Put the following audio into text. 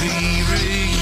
be real.